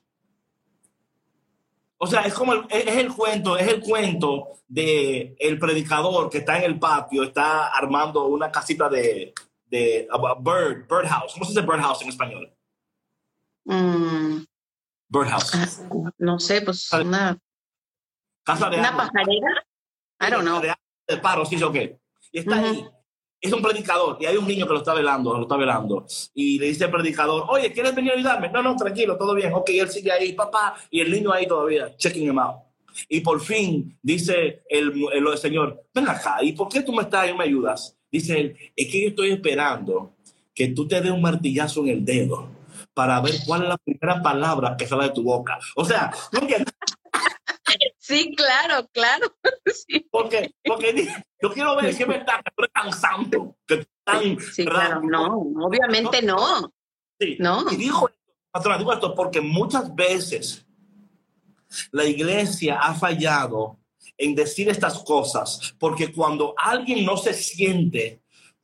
o sea, es como el, es el cuento, es el cuento de el predicador que está en el patio, está armando una casita de, de bird, birdhouse. ¿Cómo se dice birdhouse en español? Mm. Birdhouse. Ah, no sé, pues una casa de una pajarera. I don't know. De, de paro, sí, o qué. Y está ahí es un predicador y hay un niño que lo está velando, lo está velando. Y le dice al predicador, oye, ¿quieres venir a ayudarme? No, no, tranquilo, todo bien. Ok, él sigue ahí, papá, y el niño ahí todavía, checking him out. Y por fin dice el, el, señor, ven acá, ¿y por qué tú me estás y me ayudas? Dice él, es que yo estoy esperando que tú te des un martillazo en el dedo para ver cuál es la primera palabra que sale de tu boca. O sea, ¿no entiendes? Sí, claro, claro. Porque, porque yo quiero ver qué me está tan santo, que tan sí, claro, no, obviamente no. Sí. No. Y dijo esto, digo esto porque muchas veces la iglesia ha fallado en decir estas cosas, porque cuando alguien no se siente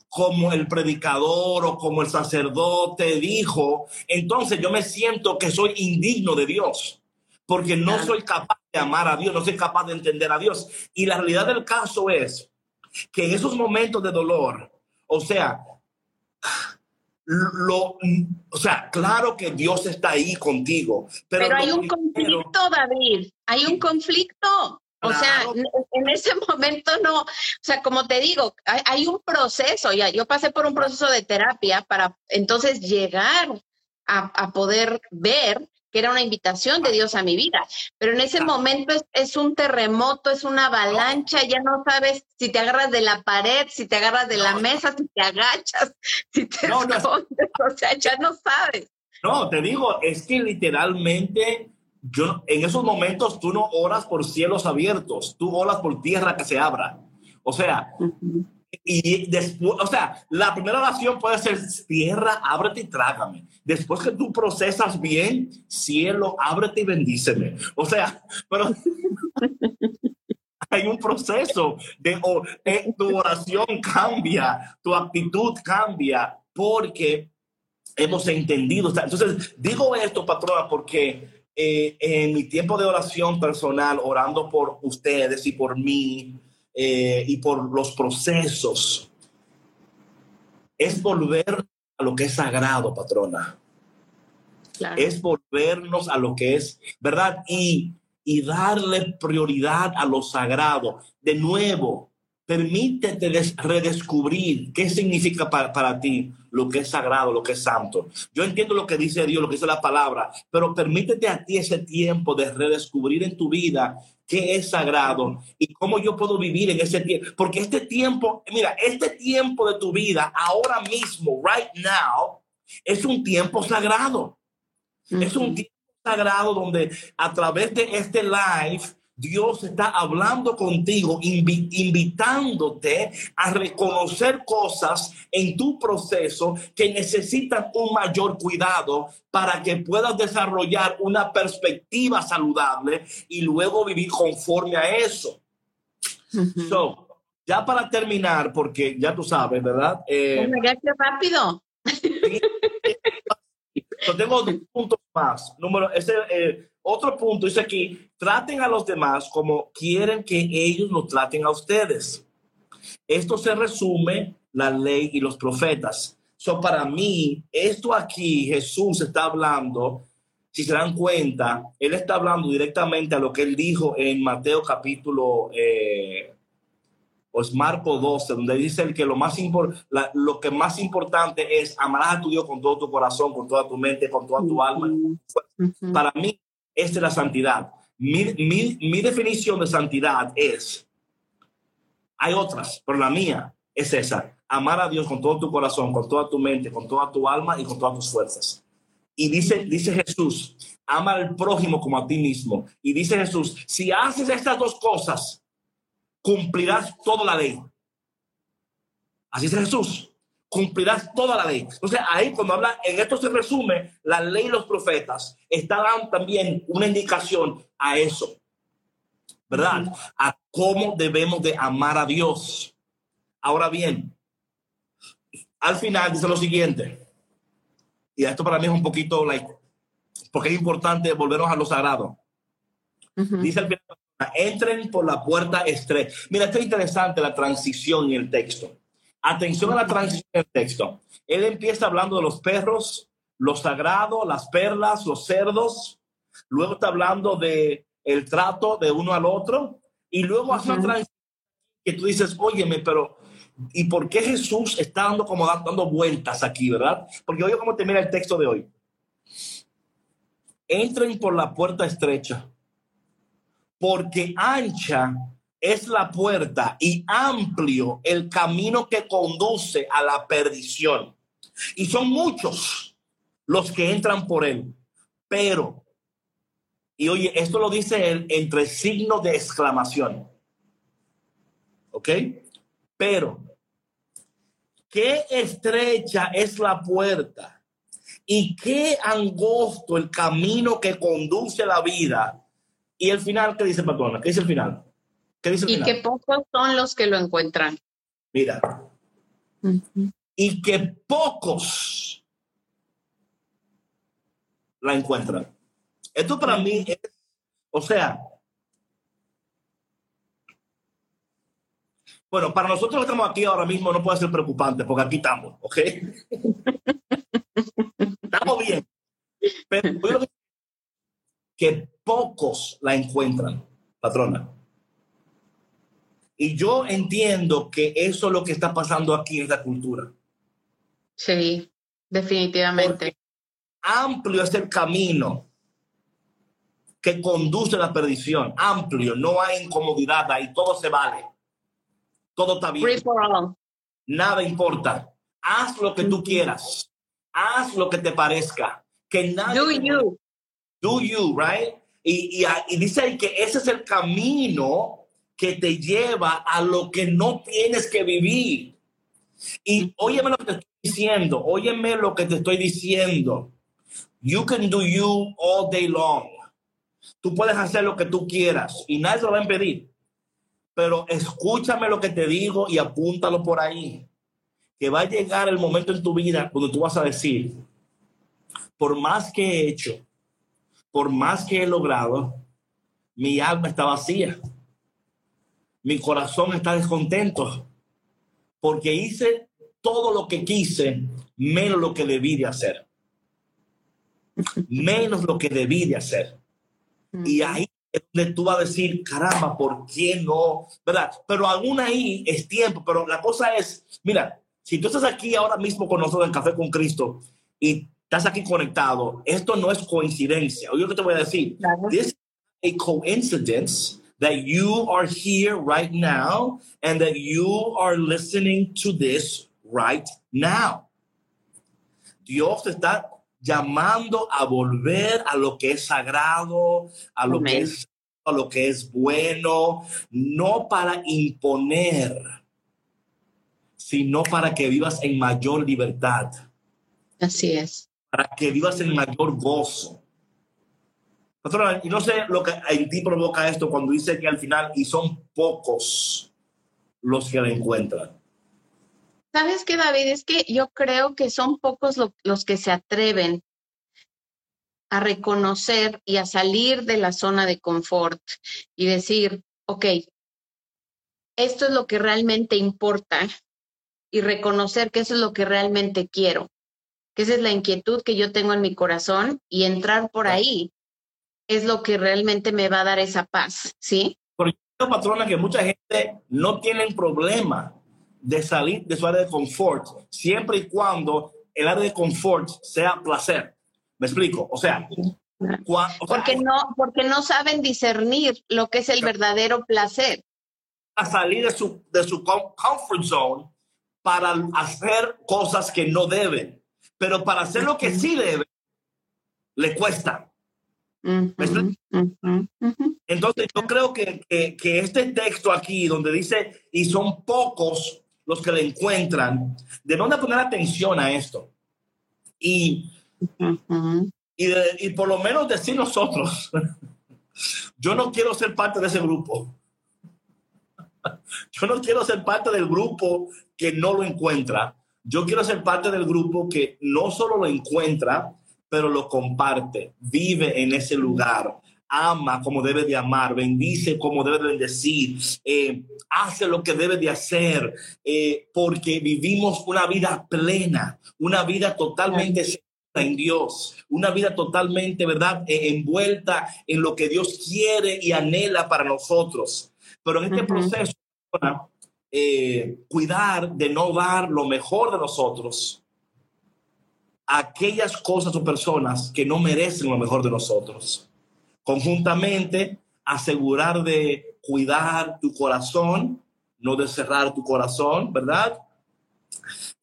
como el predicador o como el sacerdote dijo, entonces yo me siento que soy indigno de Dios, porque no soy capaz amar a Dios, no soy capaz de entender a Dios. Y la realidad del caso es que en esos momentos de dolor, o sea, lo, o sea, claro que Dios está ahí contigo, pero, pero hay un conflicto, David, hay un conflicto. O sea, en ese momento no, o sea, como te digo, hay, un proceso, ya yo pasé por un proceso de terapia para entonces llegar a, a poder ver que era una invitación de Dios a mi vida. Pero en ese momento es, un terremoto, es una avalancha, ya no sabes si te agarras de la pared, si te agarras de la mesa, si te agachas, si te escondes, o sea, ya no sabes. No, te digo, es que literalmente yo en esos momentos tú no oras por cielos abiertos, tú oras por tierra que se abra. O sea, y después, o sea, la primera oración puede ser tierra, ábrete y trágame. Después que tú procesas bien, cielo, ábrete y bendíceme. O sea, pero hay un proceso de eh, tu oración cambia, tu actitud cambia porque hemos entendido. Entonces, digo esto, patrona, porque eh, en mi tiempo de oración personal, orando por ustedes y por mí, eh, y por los procesos. Es volver a lo que es sagrado, patrona. Es volvernos a lo que es, ¿verdad? Y, y darle prioridad a lo sagrado. De nuevo, permítete redescubrir qué significa para, para, ti lo que es sagrado, lo que es santo. Yo entiendo lo que dice Dios, lo que dice la palabra, pero permítete a ti ese tiempo de redescubrir en tu vida qué es sagrado y cómo yo puedo vivir en ese tiempo. Porque este tiempo, mira, este tiempo de tu vida, ahora mismo, right now, es un tiempo sagrado. Es un tiempo sagrado donde a través de este live Dios está hablando contigo, invitándote a reconocer cosas en tu proceso que necesitan un mayor cuidado para que puedas desarrollar una perspectiva saludable y luego vivir conforme a eso. so, ya para terminar, porque ya tú sabes, ¿verdad? Eh, qué rápido. tengo dos puntos más. Número, ese, eh, otro punto dice aquí, traten a los demás como quieren que ellos lo traten a ustedes. Esto se resume la ley y los profetas. So, para mí, esto aquí Jesús está hablando, si se dan cuenta, él está hablando directamente a lo que él dijo en Mateo capítulo, eh, o es Marco 12, donde dice el que lo, más lo que más importante es amar a tu Dios con todo tu corazón, con toda tu mente, con toda tu alma. Para mí, esta es la santidad. Mi, mi, definición de santidad es, hay otras, pero la mía es esa, amar a Dios con todo tu corazón, con toda tu mente, con toda tu alma y con todas tus fuerzas. Y dice, dice Jesús, ama al prójimo como a ti mismo. Y dice Jesús, si haces estas dos cosas, cumplirás toda la ley. Así dice Jesús cumplirás toda la ley. Entonces ahí cuando habla, en esto se resume la ley y los profetas, está dando también una indicación a eso, ¿verdad? A cómo debemos de amar a Dios. Ahora bien, al final dice lo siguiente, y esto para mí es un poquito, like, porque es importante volvernos a lo sagrado. Dice el final, entren por la puerta estrecha. Mira, esto es interesante la transición en el texto. Atención a la transición del texto. Él empieza hablando de los perros, lo sagrado, las perlas, los cerdos. Luego está hablando de el trato de uno al otro. Y luego hace una transición que tú dices, óyeme, pero ¿y por qué Jesús está dando como dando vueltas aquí, verdad? Porque oye cómo termina el texto de hoy. Entren por la puerta estrecha, porque ancha es la puerta y amplio el camino que conduce a la perdición. Y son muchos los que entran por él. Pero, y oye, esto lo dice él entre signos de exclamación. ¿Ok? Pero, qué estrecha es la puerta y qué angosto el camino que conduce a la vida. Y el final, ¿qué dice Patrona? ¿Qué dice el final? Y que pocos son los que lo encuentran. Mira. Y que pocos la encuentran. Esto para mí es, o sea, bueno, para nosotros que estamos aquí ahora mismo no puede ser preocupante porque aquí estamos, ¿ok? Pero que pocos la encuentran, patrona. Y yo entiendo que eso es lo que está pasando aquí en esta cultura. Sí, definitivamente. amplio es el camino que conduce a la perdición. Amplio, no hay incomodidad ahí, todo se vale. Todo está bien. Nada importa. Haz lo que tú quieras. Haz lo que te parezca. Que nadie do you. Do you, right? Y, y, dice ahí que ese es el camino que te lleva a lo que no tienes que vivir. Y óyeme lo que te estoy diciendo, óyeme lo que te estoy diciendo. You can do you all day long. Tú puedes hacer lo que tú quieras y nadie lo va a impedir. Pero escúchame lo que te digo y apúntalo por ahí. Que va a llegar el momento en tu vida cuando tú vas a decir, por más que he hecho, por más que he logrado, mi alma está vacía. Mi corazón está descontento porque hice todo lo que quise, menos lo que debí de hacer. Menos lo que debí de hacer. Y ahí es donde tú vas a decir, caramba, ¿por qué no? ¿Verdad? Pero aún ahí es tiempo, pero la cosa es, mira, si tú estás aquí ahora mismo con nosotros en Café con Cristo y estás aquí conectado, esto no es coincidencia. Oye, lo que te voy a decir. This is a coincidence that you are here right now and that you are listening to this right now. Dios te está llamando a volver a lo que es sagrado, a lo que es a lo que es bueno, no para imponer, sino para que vivas en mayor libertad. Así es. Para que vivas en mayor gozo. Y no sé lo que en ti provoca esto cuando dice que al final, y son pocos los que la encuentran. ¿Sabes qué, David? Es que yo creo que son pocos los que se atreven a reconocer y a salir de la zona de confort y decir, ok, esto es lo que realmente importa y reconocer que eso es lo que realmente quiero, que esa es la inquietud que yo tengo en mi corazón y entrar por ahí es lo que realmente me va a dar esa paz, ¿sí? Porque patrona que mucha gente no tiene problema de salir de su área de confort, siempre y cuando el área de confort sea placer. ¿Me explico? O sea, porque no porque no saben discernir lo que es el verdadero placer. A salir de su de su comfort zone para hacer cosas que no deben, pero para hacer lo que sí debe le cuesta. Entonces yo creo que, que, que, este texto aquí donde dice, y son pocos los que le encuentran, de dónde poner atención a esto. Y, y, y por lo menos decir nosotros, yo no quiero ser parte de ese grupo. Yo no quiero ser parte del grupo que no lo encuentra. Yo quiero ser parte del grupo que no solo lo encuentra, pero lo comparte, vive en ese lugar, ama como debe de amar, bendice como debe de bendecir, eh, hace lo que debe de hacer, eh, porque vivimos una vida plena, una vida totalmente en Dios, una vida totalmente, ¿verdad?, eh, envuelta en lo que Dios quiere y anhela para nosotros. Pero en este proceso, cuidar de no dar lo mejor de nosotros a aquellas cosas o personas que no merecen lo mejor de nosotros conjuntamente asegurar de cuidar tu corazón, no de cerrar tu corazón, ¿verdad?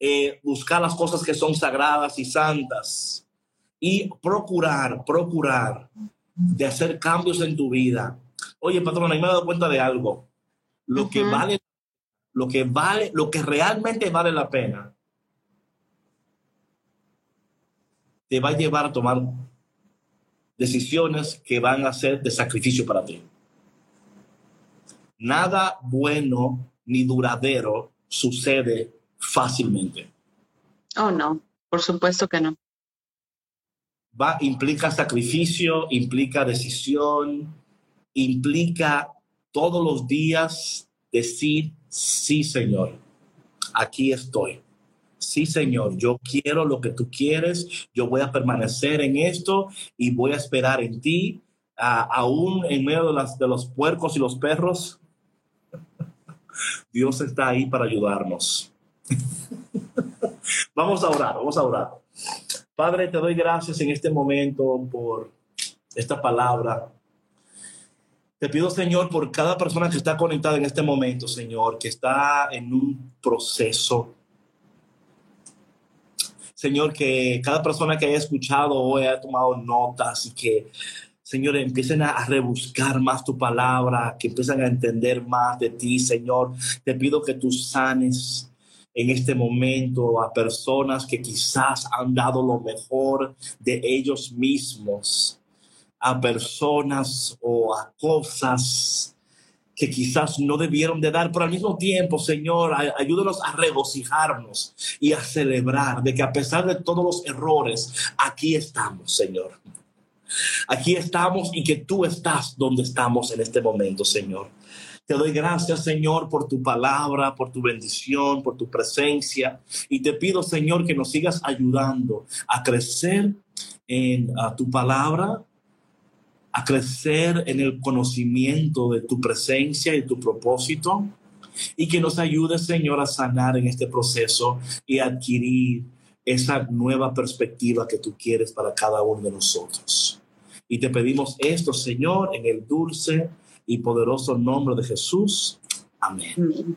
Eh, buscar las cosas que son sagradas y santas y procurar, procurar de hacer cambios en tu vida. Oye, patrón, me he dado cuenta de algo. Lo que vale, lo que vale, lo que realmente vale la pena, te va a llevar a tomar decisiones que van a ser de sacrificio para ti. Nada bueno ni duradero sucede fácilmente. Oh, no, por supuesto que no. Va, implica sacrificio, implica decisión, implica todos los días decir, sí, Señor, aquí estoy. Sí Señor, yo quiero lo que tú quieres, yo voy a permanecer en esto y voy a esperar en ti, aún en medio de, las, de los puercos y los perros. Dios está ahí para ayudarnos. vamos a orar, vamos a orar. Padre, te doy gracias en este momento por esta palabra. Te pido, Señor, por cada persona que está conectada en este momento, Señor, que está en un proceso. Señor, que cada persona que haya escuchado o haya tomado notas y que, Señor, empiecen a, rebuscar más tu palabra, que empiecen a entender más de ti, Señor. Te pido que tú sanes en este momento a personas que quizás han dado lo mejor de ellos mismos a personas o a cosas que quizás no debieron de dar, pero al mismo tiempo, Señor, ayúdanos a regocijarnos y a celebrar de que a pesar de todos los errores, aquí estamos, Señor. Aquí estamos y que tú estás donde estamos en este momento, Señor. Te doy gracias, Señor, por tu palabra, por tu bendición, por tu presencia. Y te pido, Señor, que nos sigas ayudando a crecer en tu palabra, a crecer en el conocimiento de tu presencia y tu propósito y que nos ayude, Señor, a sanar en este proceso y adquirir esa nueva perspectiva que tú quieres para cada uno de nosotros. Y te pedimos esto, Señor, en el dulce y poderoso nombre de Jesús. Amén.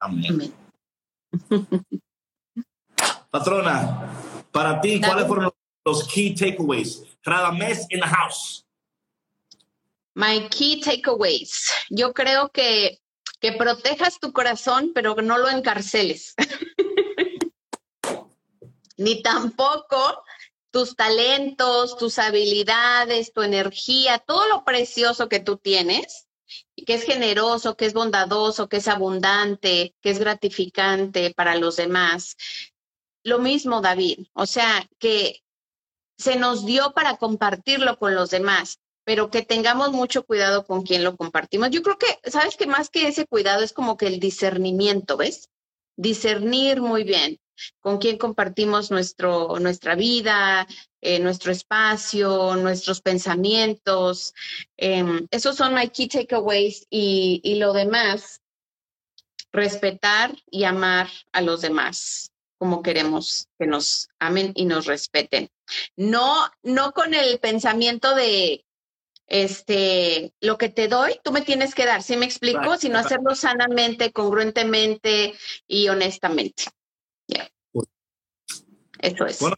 Amén. Patrona, para ti, ¿cuáles fueron los key takeaways? mes in the house. My key takeaways. Yo creo que, que protejas tu corazón, pero no lo encarceles. Ni tampoco tus talentos, tus habilidades, tu energía, todo lo precioso que tú tienes, que es generoso, que es bondadoso, que es abundante, que es gratificante para los demás. Lo mismo, David, o sea, que se nos dio para compartirlo con los demás pero que tengamos mucho cuidado con quién lo compartimos. Yo creo que, ¿sabes que Más que ese cuidado es como que el discernimiento, ¿ves? Discernir muy bien con quién compartimos nuestro, nuestra vida, eh, nuestro espacio, nuestros pensamientos. Em, esos son my key takeaways y, y lo demás, respetar y amar a los demás como queremos que nos amen y nos respeten. No, no con el pensamiento de este, lo que te doy, tú me tienes que dar, ¿sí me explico? Sino hacerlo sanamente, congruentemente y honestamente. Eso es. Bueno,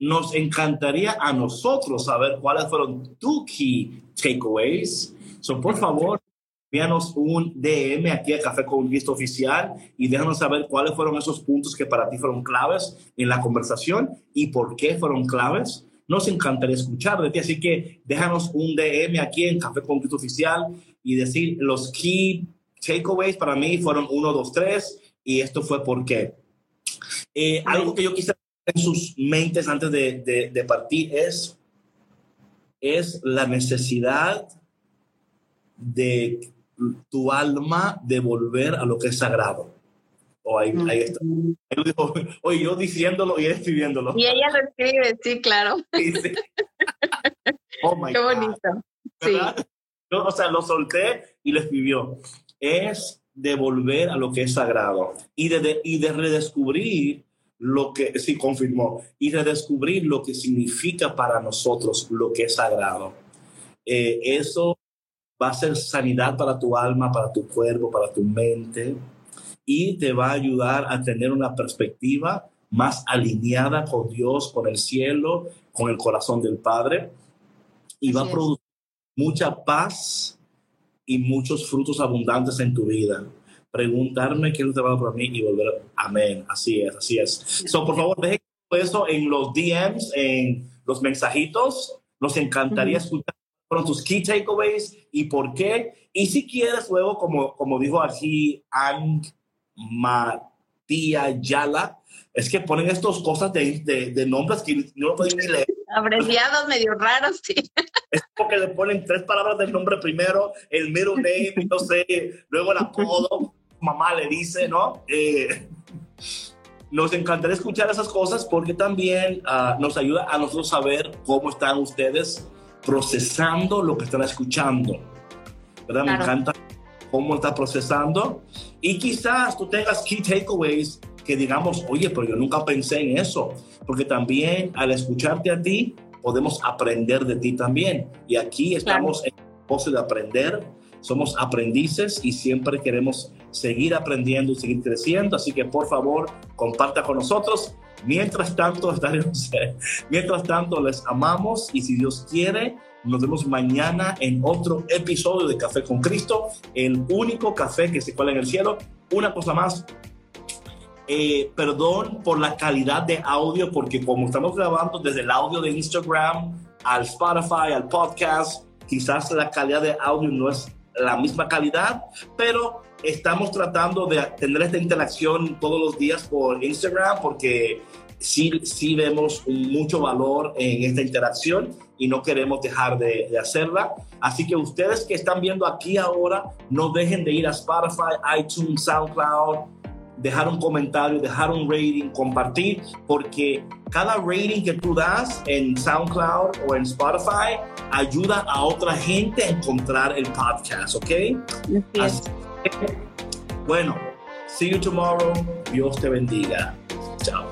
nos encantaría a nosotros saber cuáles fueron tus key takeaways. So, por favor, envíanos un DM aquí a Café con Cristo Oficial y déjanos saber cuáles fueron esos puntos que para ti fueron claves en la conversación y por qué fueron claves nos encantaría escuchar de ti. Así que déjanos un DM aquí en Café con Cristo Oficial y decir los key takeaways para mí fueron uno, dos, tres y esto fue por qué. Eh, algo que yo quise en sus mentes antes de, de, partir es, es la necesidad de tu alma de volver a lo que es sagrado. O ahí, ahí está. oye, yo diciéndolo y él escribiéndolo. Y ella lo escribe, sí, claro. Sí, sí. Oh my Qué bonito. Sí. o sea, lo solté y lo escribió. Es de volver a lo que es sagrado y de, y de redescubrir lo que, sí, confirmó, y redescubrir lo que significa para nosotros lo que es sagrado. Eh, eso va a ser sanidad para tu alma, para tu cuerpo, para tu mente y te va a ayudar a tener una perspectiva más alineada con Dios, con el cielo, con el corazón del Padre y va a producir mucha paz y muchos frutos abundantes en tu vida. Preguntarme qué es lo que va para mí y volver. Amén. Así es, así es. So, por favor, dejen eso en los DMs, en los mensajitos. Nos encantaría escuchar con tus key takeaways y por qué. Y si quieres, luego, como, como dijo aquí Ang Matías Yala. Es que ponen estas cosas de, de, nombres que no lo pueden ni leer. Abreviados medio raros, sí. Es porque le ponen tres palabras del nombre primero, el middle name, no sé, luego el apodo, mamá le dice, ¿no? Eh, nos encantaría escuchar esas cosas porque también uh, nos ayuda a nosotros saber cómo están ustedes procesando lo que están escuchando. ¿Verdad? Me encanta cómo está procesando. Y quizás tú tengas key takeaways que digamos, oye, pero yo nunca pensé en eso. Porque también al escucharte a ti, podemos aprender de ti también. Y aquí estamos en el proceso de aprender. Somos aprendices y siempre queremos seguir aprendiendo y seguir creciendo. Así que por favor, comparta con nosotros. Mientras tanto, estaremos, mientras tanto, les amamos y si Dios quiere, nos vemos mañana en otro episodio de Café con Cristo, el único café que se cuela en el cielo. Una cosa más, eh, perdón por la calidad de audio, porque como estamos grabando desde el audio de Instagram al Spotify, al podcast, quizás la calidad de audio no es la misma calidad, pero estamos tratando de tener esta interacción todos los días por Instagram porque sí, sí vemos mucho valor en esta interacción y no queremos dejar de, de, hacerla. Así que ustedes que están viendo aquí ahora, no dejen de ir a Spotify, iTunes, SoundCloud, dejar un comentario, dejar un rating, compartir, porque cada rating que tú das en SoundCloud o en Spotify ayuda a otra gente a encontrar el podcast, ¿ok? Así bueno, see you tomorrow. Dios te bendiga. Chao.